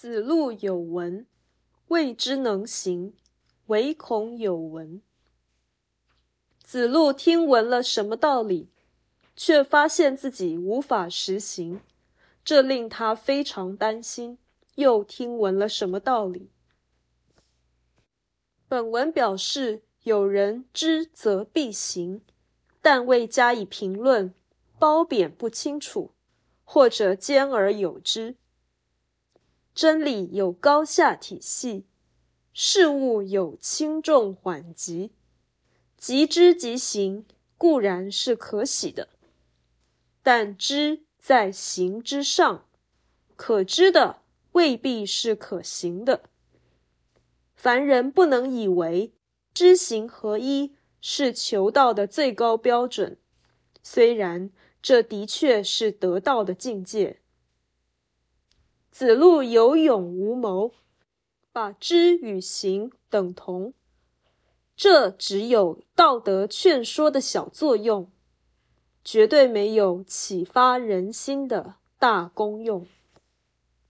子路有闻，未之能行，唯恐有闻。子路听闻了什么道理，却发现自己无法实行，这令他非常担心。又听闻了什么道理？本文表示有人知则必行，但未加以评论，褒贬不清楚，或者兼而有之。真理有高下体系，事物有轻重缓急。即知即行固然是可喜的，但知在行之上，可知的未必是可行的。凡人不能以为知行合一是求道的最高标准，虽然这的确是得道的境界。子路有勇无谋，把知与行等同。这只有道德劝说的小作用，绝对没有启发人心的大功用。